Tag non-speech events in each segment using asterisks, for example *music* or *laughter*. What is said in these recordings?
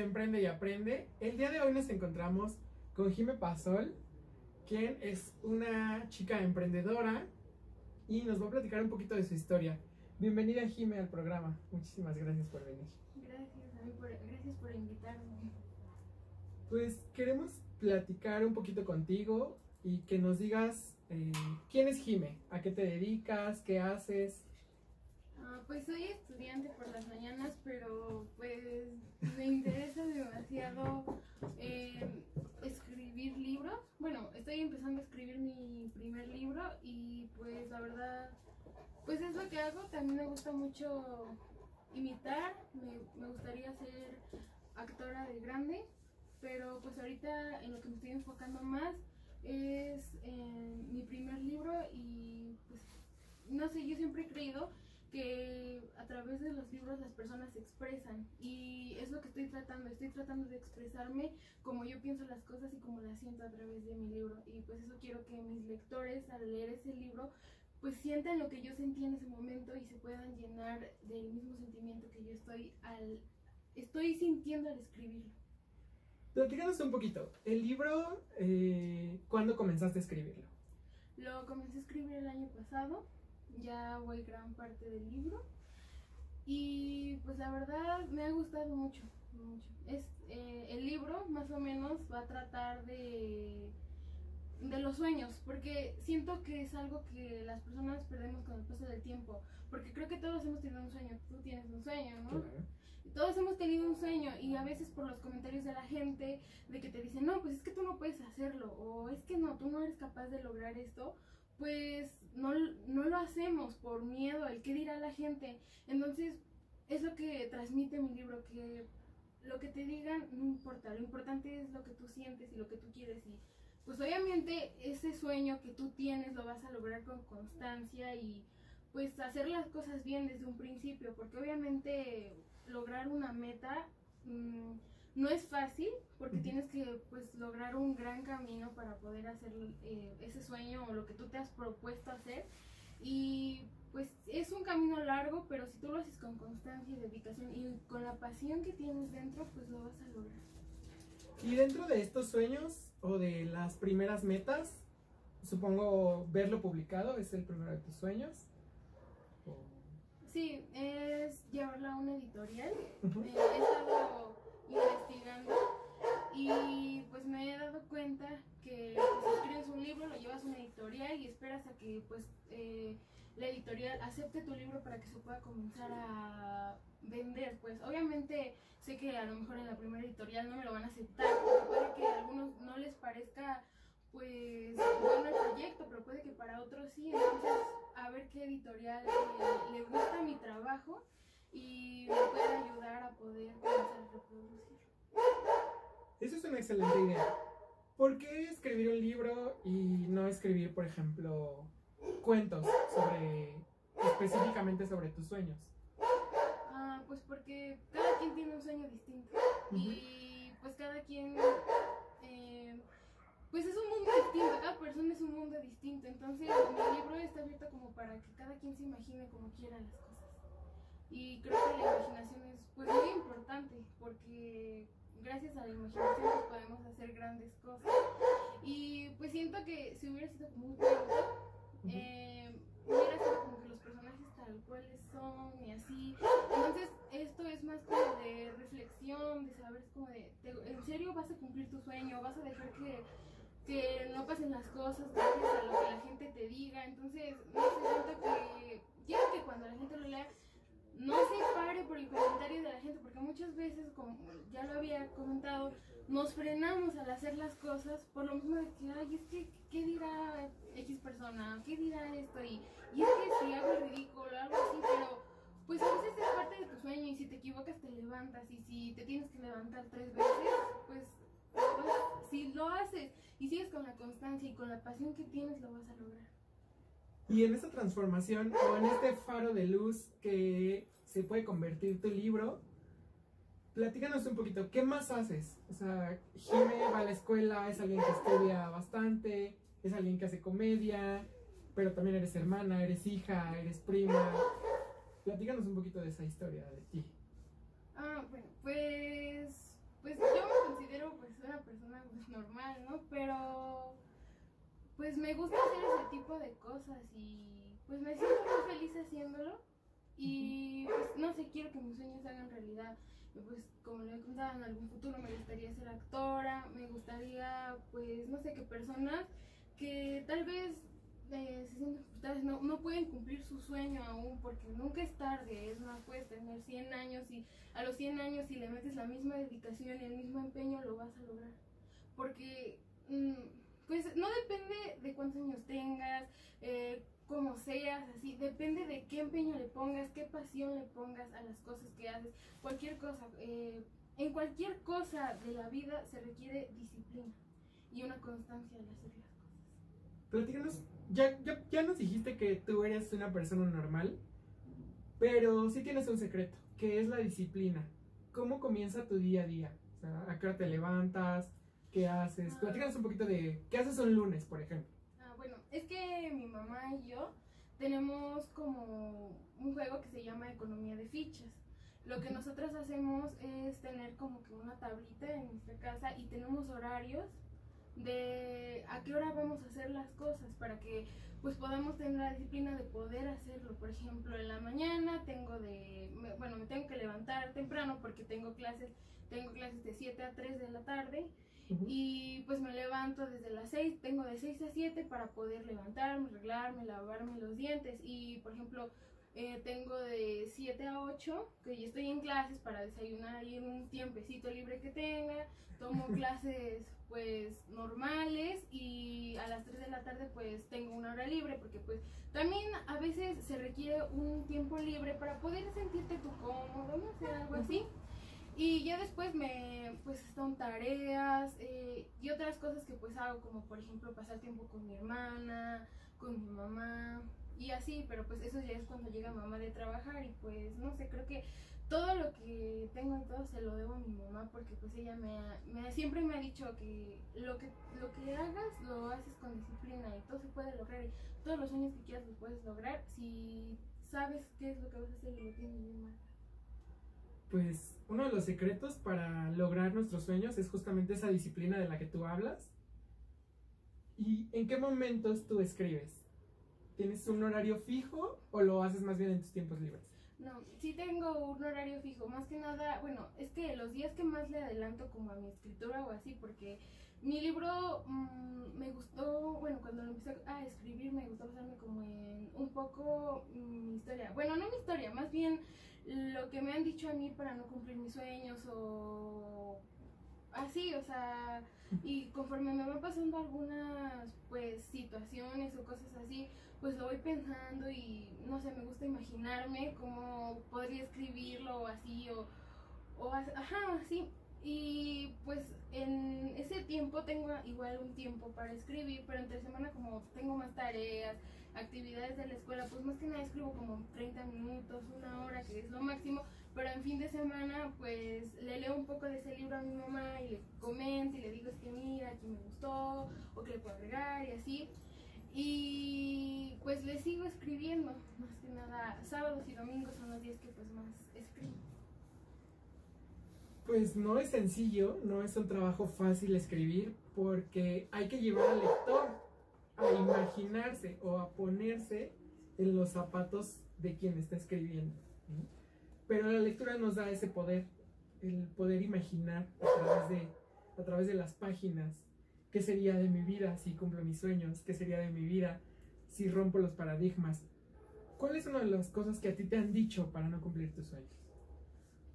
de Emprende y Aprende? El día de hoy nos encontramos con Jime Pasol, quien es una chica emprendedora y nos va a platicar un poquito de su historia. Bienvenida Jime al programa. Muchísimas gracias por venir. Gracias, a mí por, gracias por invitarme. Pues queremos platicar un poquito contigo y que nos digas eh, quién es Jime, a qué te dedicas, qué haces. Pues soy estudiante por las mañanas, pero pues me interesa demasiado eh, escribir libros. Bueno, estoy empezando a escribir mi primer libro y pues la verdad, pues es lo que hago. También me gusta mucho imitar, me, me gustaría ser actora de grande, pero pues ahorita en lo que me estoy enfocando más es en mi primer libro y pues no sé, yo siempre he creído que a través de los libros las personas se expresan y es lo que estoy tratando, estoy tratando de expresarme como yo pienso las cosas y como las siento a través de mi libro y pues eso quiero que mis lectores al leer ese libro pues sientan lo que yo sentí en ese momento y se puedan llenar del mismo sentimiento que yo estoy al estoy sintiendo al escribirlo. Platícanos un poquito. El libro, eh, ¿cuándo comenzaste a escribirlo? Lo comencé a escribir el año pasado, ya voy gran parte del libro y pues la verdad me ha gustado mucho, mucho. Es, eh, el libro más o menos va a tratar de, de los sueños, porque siento que es algo que las personas perdemos con el paso del tiempo, porque creo que todos hemos tenido un sueño, tú tienes un sueño, ¿no? Claro. Todos hemos tenido un sueño y a veces por los comentarios de la gente de que te dicen, no, pues es que tú no puedes hacerlo o es que no, tú no eres capaz de lograr esto, pues no, no lo hacemos por miedo al qué dirá la gente. Entonces es lo que transmite mi libro, que lo que te digan no importa, lo importante es lo que tú sientes y lo que tú quieres y pues obviamente ese sueño que tú tienes lo vas a lograr con constancia y pues hacer las cosas bien desde un principio, porque obviamente lograr una meta mmm, no es fácil, porque tienes que pues lograr un gran camino para poder hacer eh, ese sueño o lo que tú te has propuesto hacer. Y pues es un camino largo, pero si tú lo haces con constancia y dedicación y con la pasión que tienes dentro, pues lo vas a lograr. Y dentro de estos sueños o de las primeras metas, supongo verlo publicado es el primero de tus sueños. Sí, es llevarla a una editorial. Ujú. Eh, he estado investigando y pues me he dado cuenta que pues, escribes un libro, lo llevas a una editorial y esperas a que pues eh, la editorial acepte tu libro para que se pueda comenzar a vender. Pues obviamente sé que a lo mejor en la primera editorial no me lo van a aceptar, porque puede que a algunos no les parezca pues bueno el proyecto, pero puede que para otros sí. Entonces, a ver qué editorial eh, le gusta mi trabajo y me puede ayudar a poder comenzar a reproducirlo. Eso es una excelente idea. ¿Por qué escribir un libro y no escribir, por ejemplo, cuentos sobre específicamente sobre tus sueños? Ah, pues porque cada quien tiene un sueño distinto y pues cada quien eh, pues es un mundo distinto, cada persona es un mundo distinto, entonces mi libro está abierto como para que cada quien se imagine como quiera las cosas. Y creo que la imaginación es pues muy importante porque gracias a la imaginación pues, podemos hacer grandes cosas. Y pues siento que si hubiera sido como un cuento, eh, hubiera sido como que los personajes tal cuales son y así. Entonces, esto es más como de reflexión, de saber, es como de, te- ¿en serio vas a cumplir tu sueño? ¿Vas a dejar que, que no pasen las cosas gracias a lo que la gente te diga? Entonces, no sé, siento que quiero que cuando la gente lo lea, no se pare por el comentario de la gente, porque muchas veces, como ya lo había comentado, nos frenamos al hacer las cosas por lo mismo de que, ay, es que, ¿qué dirá X persona? ¿Qué dirá esto? Y, y es que si hago ridículo, algo así, pero pues a veces es parte de tu sueño y si te equivocas te levantas y si te tienes que levantar tres veces, pues, pues, si lo haces y sigues con la constancia y con la pasión que tienes, lo vas a lograr. Y en esta transformación, o en este faro de luz que se puede convertir tu libro, platícanos un poquito, ¿qué más haces? O sea, Jimé va a la escuela, es alguien que estudia bastante, es alguien que hace comedia, pero también eres hermana, eres hija, eres prima. Platícanos un poquito de esa historia de ti. Ah, bueno, pues, pues yo me considero pues una persona pues, normal, ¿no? Pero gusta hacer ese tipo de cosas y pues me siento muy feliz haciéndolo. Y pues no sé, quiero que mis sueños se hagan realidad. Pues como le he contado, en algún futuro me gustaría ser actora, me gustaría, pues no sé, que personas que tal vez eh, se sienten frustradas, no, no pueden cumplir su sueño aún, porque nunca es tarde, es más, puedes tener 100 años y a los 100 años si le metes la misma dedicación y el mismo empeño lo vas a lograr. Porque, mm, pues no depende de cuántos años tengas, eh, como seas, así, depende de qué empeño le pongas, qué pasión le pongas a las cosas que haces, cualquier cosa. eh, en cualquier cosa de la vida se requiere disciplina y una constancia al hacer las cosas. Platícanos, ya, ya, ya nos dijiste que tú eres una persona normal, pero sí tienes un secreto, que es la disciplina. ¿Cómo comienza tu día a día? O sea, ¿a qué hora te levantas? ¿Qué haces? Platícanos un poquito de qué haces un lunes, por ejemplo. Ah, bueno, es que mi mamá y yo tenemos como un juego que se llama economía de fichas. Lo que nosotros hacemos es tener como que una tablita en nuestra casa y tenemos horarios de a qué hora vamos a hacer las cosas para que pues podamos tener la disciplina de poder hacerlo. Por ejemplo, en la mañana tengo de, me- bueno, me tengo que levantar temprano porque tengo clases, tengo clases de 7 a 3 de la tarde Ujú. y pues me levanto desde las 6, tengo de 6 a 7 para poder levantarme, arreglarme, lavarme los dientes. Y por ejemplo, eh, tengo de 7 a 8, que yo estoy en clases para desayunar y en un tiempecito libre que tenga. Tomo *laughs* clases pues normales y a las 3 de la tarde pues tengo una hora libre porque pues también a veces se requiere un tiempo libre para poder sentirte tú cómodo, no sé, algo así. Y ya después me, pues son tareas eh, y otras cosas que pues hago, como por ejemplo pasar tiempo con mi hermana, con mi mamá y así, pero pues eso ya es cuando llega mamá de trabajar y pues no sé, creo que todo lo que tengo y todo se lo debo a mi mamá porque pues ella me, ha- me ha- siempre me ha dicho que lo que lo que hagas lo haces con disciplina y todo se puede lograr y todos los sueños que quieras los puedes lograr si sabes qué es lo que vas a hacer y lo tienes bien marcado. Pues uno de los secretos para lograr nuestros sueños es justamente esa disciplina de la que tú hablas. ¿Y en qué momentos tú escribes? ¿Tienes un horario fijo o lo haces más bien en tus tiempos libres? No, sí tengo un horario fijo, más que nada, bueno, es que los días que más le adelanto como a mi escritura o así, porque mi libro mm, me gustó, bueno, cuando lo empecé a escribir me gustó basarme como en un poco mi historia, bueno, no mi historia, más bien lo que me han dicho a mí para no cumplir mis sueños o así, o sea, y conforme me van pasando algunas pues situaciones o cosas así, pues lo voy pensando y no sé, me gusta imaginarme cómo podría escribirlo así o, o ajá, así. Y pues en ese tiempo tengo igual un tiempo para escribir, pero entre semana como tengo más tareas, actividades de la escuela, pues más que nada escribo como 30 minutos, una hora, que es lo máximo, pero en fin de semana pues le leo un poco de ese libro a mi mamá y le comento y le digo es que mira, aquí me gustó, o que le puedo agregar y así. Y pues le sigo escribiendo, más que nada, sábados y domingos son los días que pues más escribo. Pues no es sencillo, no es un trabajo fácil escribir porque hay que llevar al lector a imaginarse o a ponerse en los zapatos de quien está escribiendo. Pero la lectura nos da ese poder, el poder imaginar a través de, a través de las páginas qué sería de mi vida si cumplo mis sueños, qué sería de mi vida si rompo los paradigmas. ¿Cuál es una de las cosas que a ti te han dicho para no cumplir tus sueños?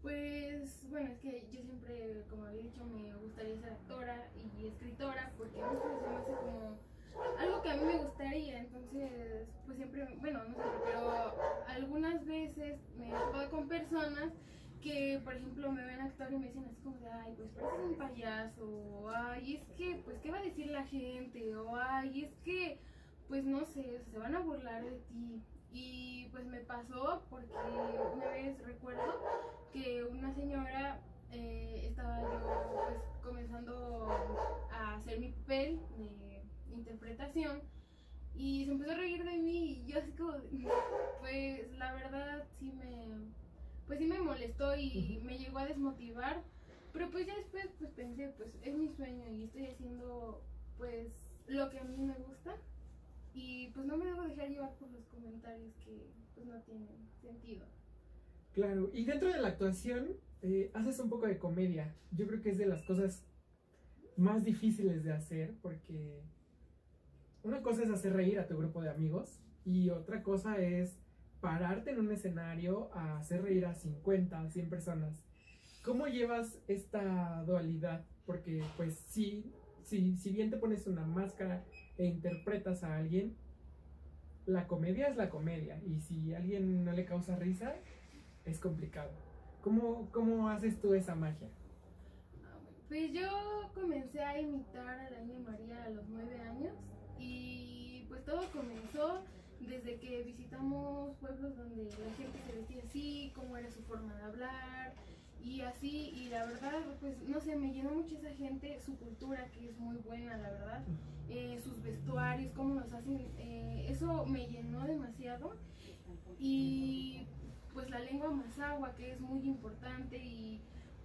Pues bueno, es que yo siempre, como había dicho, me gustaría ser actora y escritora porque sé, se me hace como algo que a mí me gustaría, entonces pues siempre, bueno, no siempre, pero algunas veces me he con personas que por ejemplo me ven actuar y me dicen así como de, ay, pues pareces un payaso, ay, es que, pues, ¿qué va a decir la gente? O ay, es que, pues no sé, se van a burlar de ti. Y pues me pasó porque una vez recuerdo que una señora eh, estaba yo pues comenzando a hacer mi papel de interpretación y se empezó a reír de mí y yo así como, pues la verdad sí me, pues sí me molestó y me llegó a desmotivar, pero pues ya después pues pensé, pues es mi sueño y estoy haciendo pues lo que a mí me gusta y pues no me debo dejar llevar por los comentarios que pues no tienen sentido. Claro, y dentro de la actuación eh, haces un poco de comedia. Yo creo que es de las cosas más difíciles de hacer porque una cosa es hacer reír a tu grupo de amigos y otra cosa es pararte en un escenario a hacer reír a 50, 100 personas. ¿Cómo llevas esta dualidad? Porque pues sí, sí, si bien te pones una máscara e interpretas a alguien, la comedia es la comedia y si alguien no le causa risa, es complicado. ¿Cómo, cómo haces tú esa magia? Pues yo comencé a imitar a la María a los nueve años y pues todo comenzó desde que visitamos pueblos donde la gente se vestía así, cómo era su forma de hablar y así, y la verdad, pues no sé, me llenó mucho esa gente, su cultura que es muy buena, la verdad, eh, sus vestuarios, cómo nos hacen, eh, eso me llenó demasiado. Y pues la lengua mazagua que es muy importante y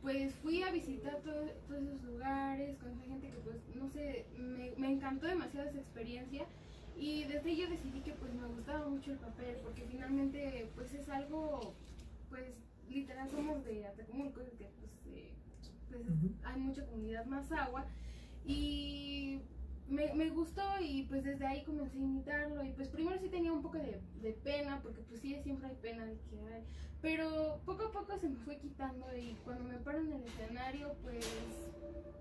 pues fui a visitar todos esos lugares con esa gente que pues no sé, me, me encantó demasiado esa experiencia y desde yo decidí que pues me gustaba mucho el papel, porque finalmente pues es algo, pues literal somos de Atacumulco, que pues, eh, pues hay mucha comunidad más agua. Y me, me, gustó y pues desde ahí comencé a imitarlo. Y pues primero sí tenía un poco de, de, pena porque pues sí siempre hay pena de que hay. Pero poco a poco se me fue quitando y cuando me paro en el escenario pues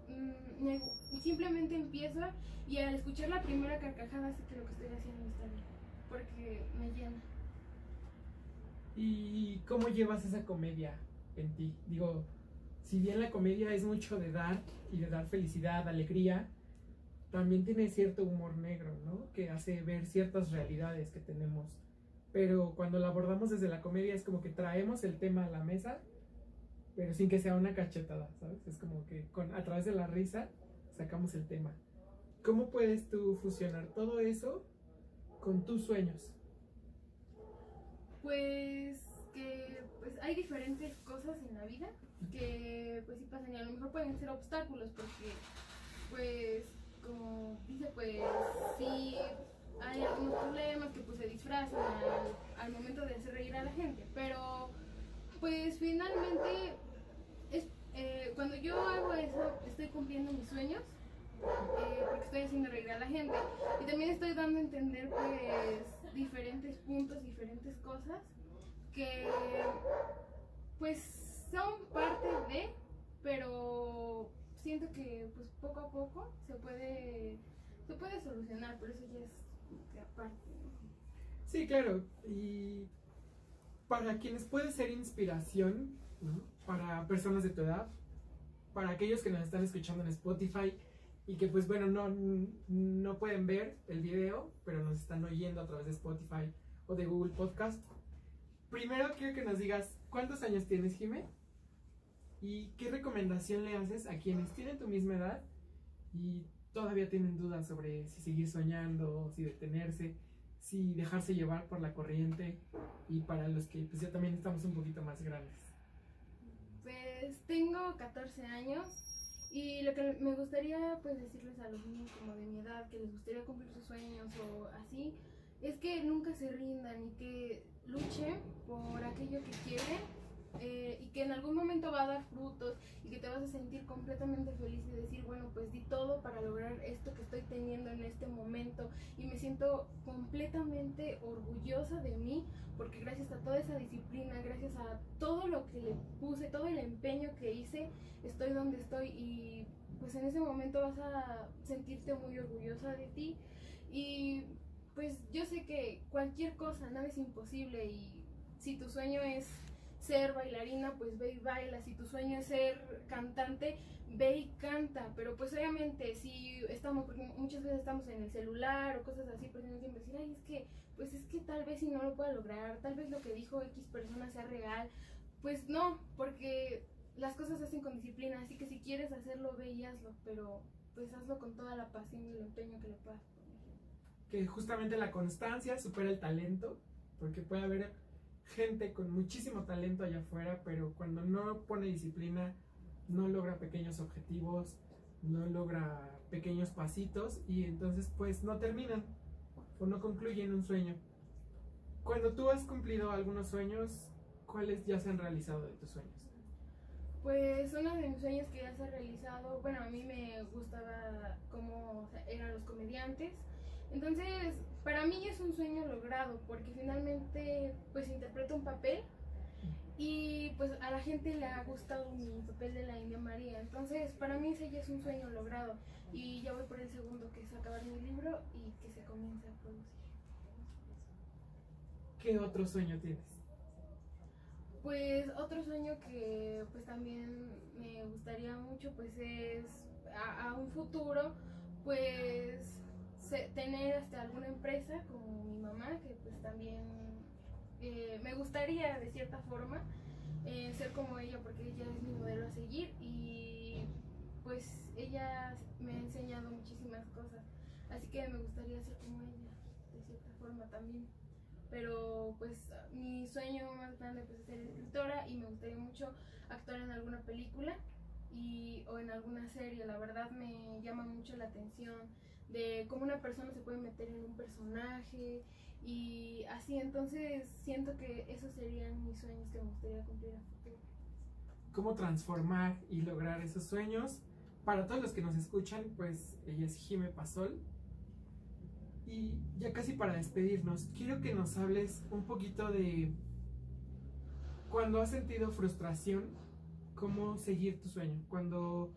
mm, simplemente empiezo y al escuchar la primera carcajada sé que lo que estoy haciendo está bien porque me llena. ¿Y cómo llevas esa comedia en ti? Digo, si bien la comedia es mucho de dar y de dar felicidad, alegría, también tiene cierto humor negro, ¿no? Que hace ver ciertas realidades que tenemos. Pero cuando la abordamos desde la comedia es como que traemos el tema a la mesa, pero sin que sea una cachetada, ¿sabes? Es como que con, a través de la risa sacamos el tema. ¿Cómo puedes tú fusionar todo eso con tus sueños? Pues que pues hay diferentes cosas en la vida que pues sí pasan y a lo mejor pueden ser obstáculos porque pues como dice, pues sí hay algunos problemas que pues se disfrazan al, momento de hacer reír a la gente, pero pues finalmente es, eh, cuando yo hago eso estoy cumpliendo mis sueños eh, porque estoy haciendo reír a la gente y también estoy dando a entender pues diferentes puntos, diferentes cosas que pues son parte de, pero siento que pues poco a poco se puede se puede solucionar, pero eso ya es aparte. Sí, claro. Y para quienes puede ser inspiración, para personas de tu edad, para aquellos que nos están escuchando en Spotify y que pues bueno, no, no pueden ver el video, pero nos están oyendo a través de Spotify o de Google Podcast. Primero quiero que nos digas cuántos años tienes, Jimé. ¿Y qué recomendación le haces a quienes tienen tu misma edad y todavía tienen dudas sobre si seguir soñando, si detenerse, si dejarse llevar por la corriente y para los que pues ya también estamos un poquito más grandes? Pues tengo 14 años y lo que me gustaría pues decirles a los niños como de mi edad que les gustaría cumplir sus sueños o así es que nunca se rindan y que luchen por aquello que quieren eh, y que en algún momento va a dar frutos y que te vas a sentir completamente feliz y decir, bueno, pues di todo para lograr esto que estoy teniendo en este momento y me siento completamente orgullosa de mí porque gracias a toda esa disciplina, gracias a todo lo que le puse, todo el empeño que hice, estoy donde estoy y pues en ese momento vas a sentirte muy orgullosa de ti. Y pues yo sé que cualquier cosa, nada es imposible y si tu sueño es ser bailarina, pues ve y baila. Si tu sueño es ser cantante, ve y canta. Pero pues obviamente si estamos, porque muchas veces estamos en el celular o cosas así, pues no siempre decir, ay, es que, pues es que tal vez si no lo pueda lograr, tal vez lo que dijo X persona sea real. Pues no, porque las cosas se hacen con disciplina, así que si quieres hacerlo, ve y hazlo, pero pues hazlo con toda la pasión y el empeño que le puedas poner. Que justamente la constancia supera el talento, porque puede haber gente con muchísimo talento allá afuera, pero cuando no pone disciplina, no logra pequeños objetivos, no logra pequeños pasitos y entonces pues no terminan o no concluyen un sueño. Cuando tú has cumplido algunos sueños, ¿cuáles ya se han realizado de tus sueños? Pues uno de mis sueños que ya se ha realizado, bueno, a mí me gustaba cómo eran los comediantes. Entonces, para mí es un sueño logrado porque finalmente pues interpreto un papel y pues a la gente le ha gustado mi papel de la India María. Entonces, para mí ese ya es un sueño logrado. Y ya voy por el segundo, que es acabar mi libro y que se comience a producir. ¿Qué otro sueño tienes? Pues otro sueño que pues también me gustaría mucho pues es a, un futuro pues tener hasta alguna empresa como mi mamá que pues también eh, me gustaría de cierta forma eh, ser como ella porque ella es mi modelo a seguir y pues ella me ha enseñado muchísimas cosas así que me gustaría ser como ella de cierta forma también pero pues mi sueño más grande pues es ser escritora y me gustaría mucho actuar en alguna película y, o en alguna serie. La verdad me llama mucho la atención de cómo una persona se puede meter en un personaje y así. Entonces siento que esos serían mis sueños que me gustaría cumplir a futuro. ¿Cómo transformar y lograr esos sueños? Para todos los que nos escuchan, pues ella es Jime Pasol, y ya casi para despedirnos, quiero que nos hables un poquito de cuando has sentido frustración, cómo seguir tu sueño. Cuando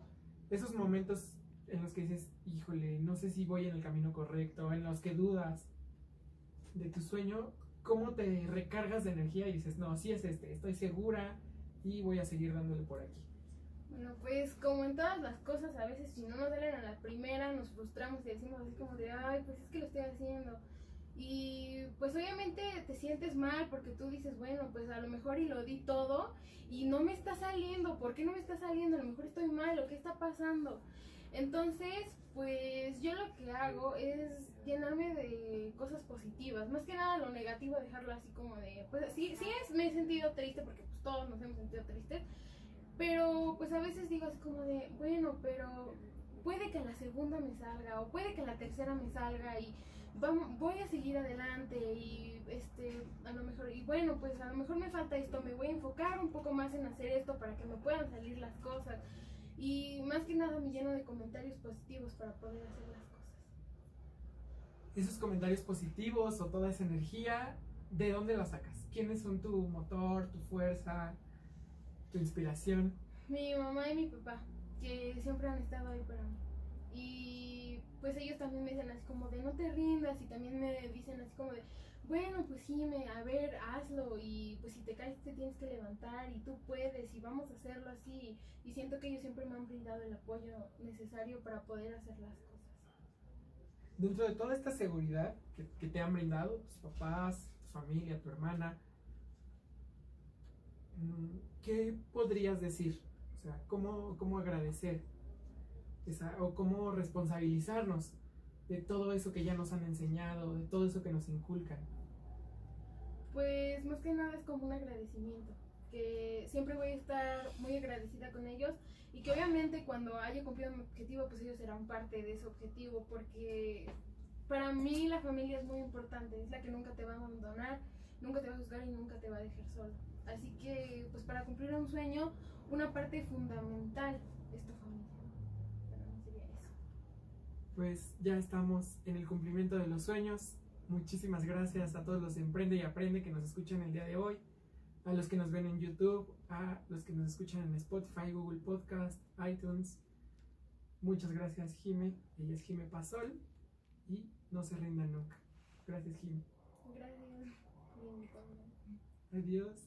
esos momentos en los que dices, híjole, no sé si voy en el camino correcto, en los que dudas de tu sueño, cómo te recargas de energía y dices, no, sí es este, estoy segura y voy a seguir dándole por aquí. Bueno, pues como en todas las cosas, a veces si no nos salen a la primera, nos frustramos y decimos así como de, ay, pues es que lo estoy haciendo. Y pues obviamente te sientes mal porque tú dices, bueno, pues a lo mejor y lo di todo y no me está saliendo. ¿Por qué no me está saliendo? A lo mejor estoy mal o qué está pasando. Entonces, pues yo lo que hago es llenarme de cosas positivas. Más que nada lo negativo, dejarlo así como de, pues sí, sí es, me he sentido triste porque pues todos nos hemos sentido tristes pero pues a veces digo así como de, bueno, pero puede que la segunda me salga o puede que la tercera me salga y vamos, voy a seguir adelante y este, a lo mejor, y bueno, pues a lo mejor me falta esto, me voy a enfocar un poco más en hacer esto para que me puedan salir las cosas. Y más que nada me lleno de comentarios positivos para poder hacer las cosas. Esos comentarios positivos o toda esa energía, ¿de dónde la sacas? ¿Quiénes son tu motor, tu fuerza? tu inspiración? Mi mamá y mi papá, que siempre han estado ahí para mí. Y pues ellos también me dicen así como de no te rindas y también me dicen así como de, bueno, pues sí, me, a ver, hazlo y pues si te caes te tienes que levantar y tú puedes y vamos a hacerlo así. Y siento que ellos siempre me han brindado el apoyo necesario para poder hacer las cosas. Dentro de toda esta seguridad que, te han brindado tus papás, tu familia, tu hermana, Mm, ¿qué podrías decir? O sea, ¿cómo, cómo agradecer? o cómo responsabilizarnos de todo eso que ya nos han enseñado, de todo eso que nos inculcan. Pues más que nada es como un agradecimiento, que siempre voy a estar muy agradecida con ellos y que obviamente cuando haya cumplido mi objetivo, pues ellos serán parte de ese objetivo, porque para mí la familia es muy importante, es la que nunca te va a abandonar, nunca te va a juzgar y nunca te va a dejar solo. Así que, pues para cumplir un sueño, una parte fundamental es tu familia. Bueno, sería eso. Pues ya estamos en el cumplimiento de los sueños. Muchísimas gracias a todos los de Emprende y Aprende que nos escuchan el día de hoy, a los que nos ven en YouTube, a los que nos escuchan en Spotify, Google Podcast, iTunes. Muchas gracias, Jime. Ella es Jime Pasol y no se rindan nunca. Gracias, Jime. Gracias. Adiós.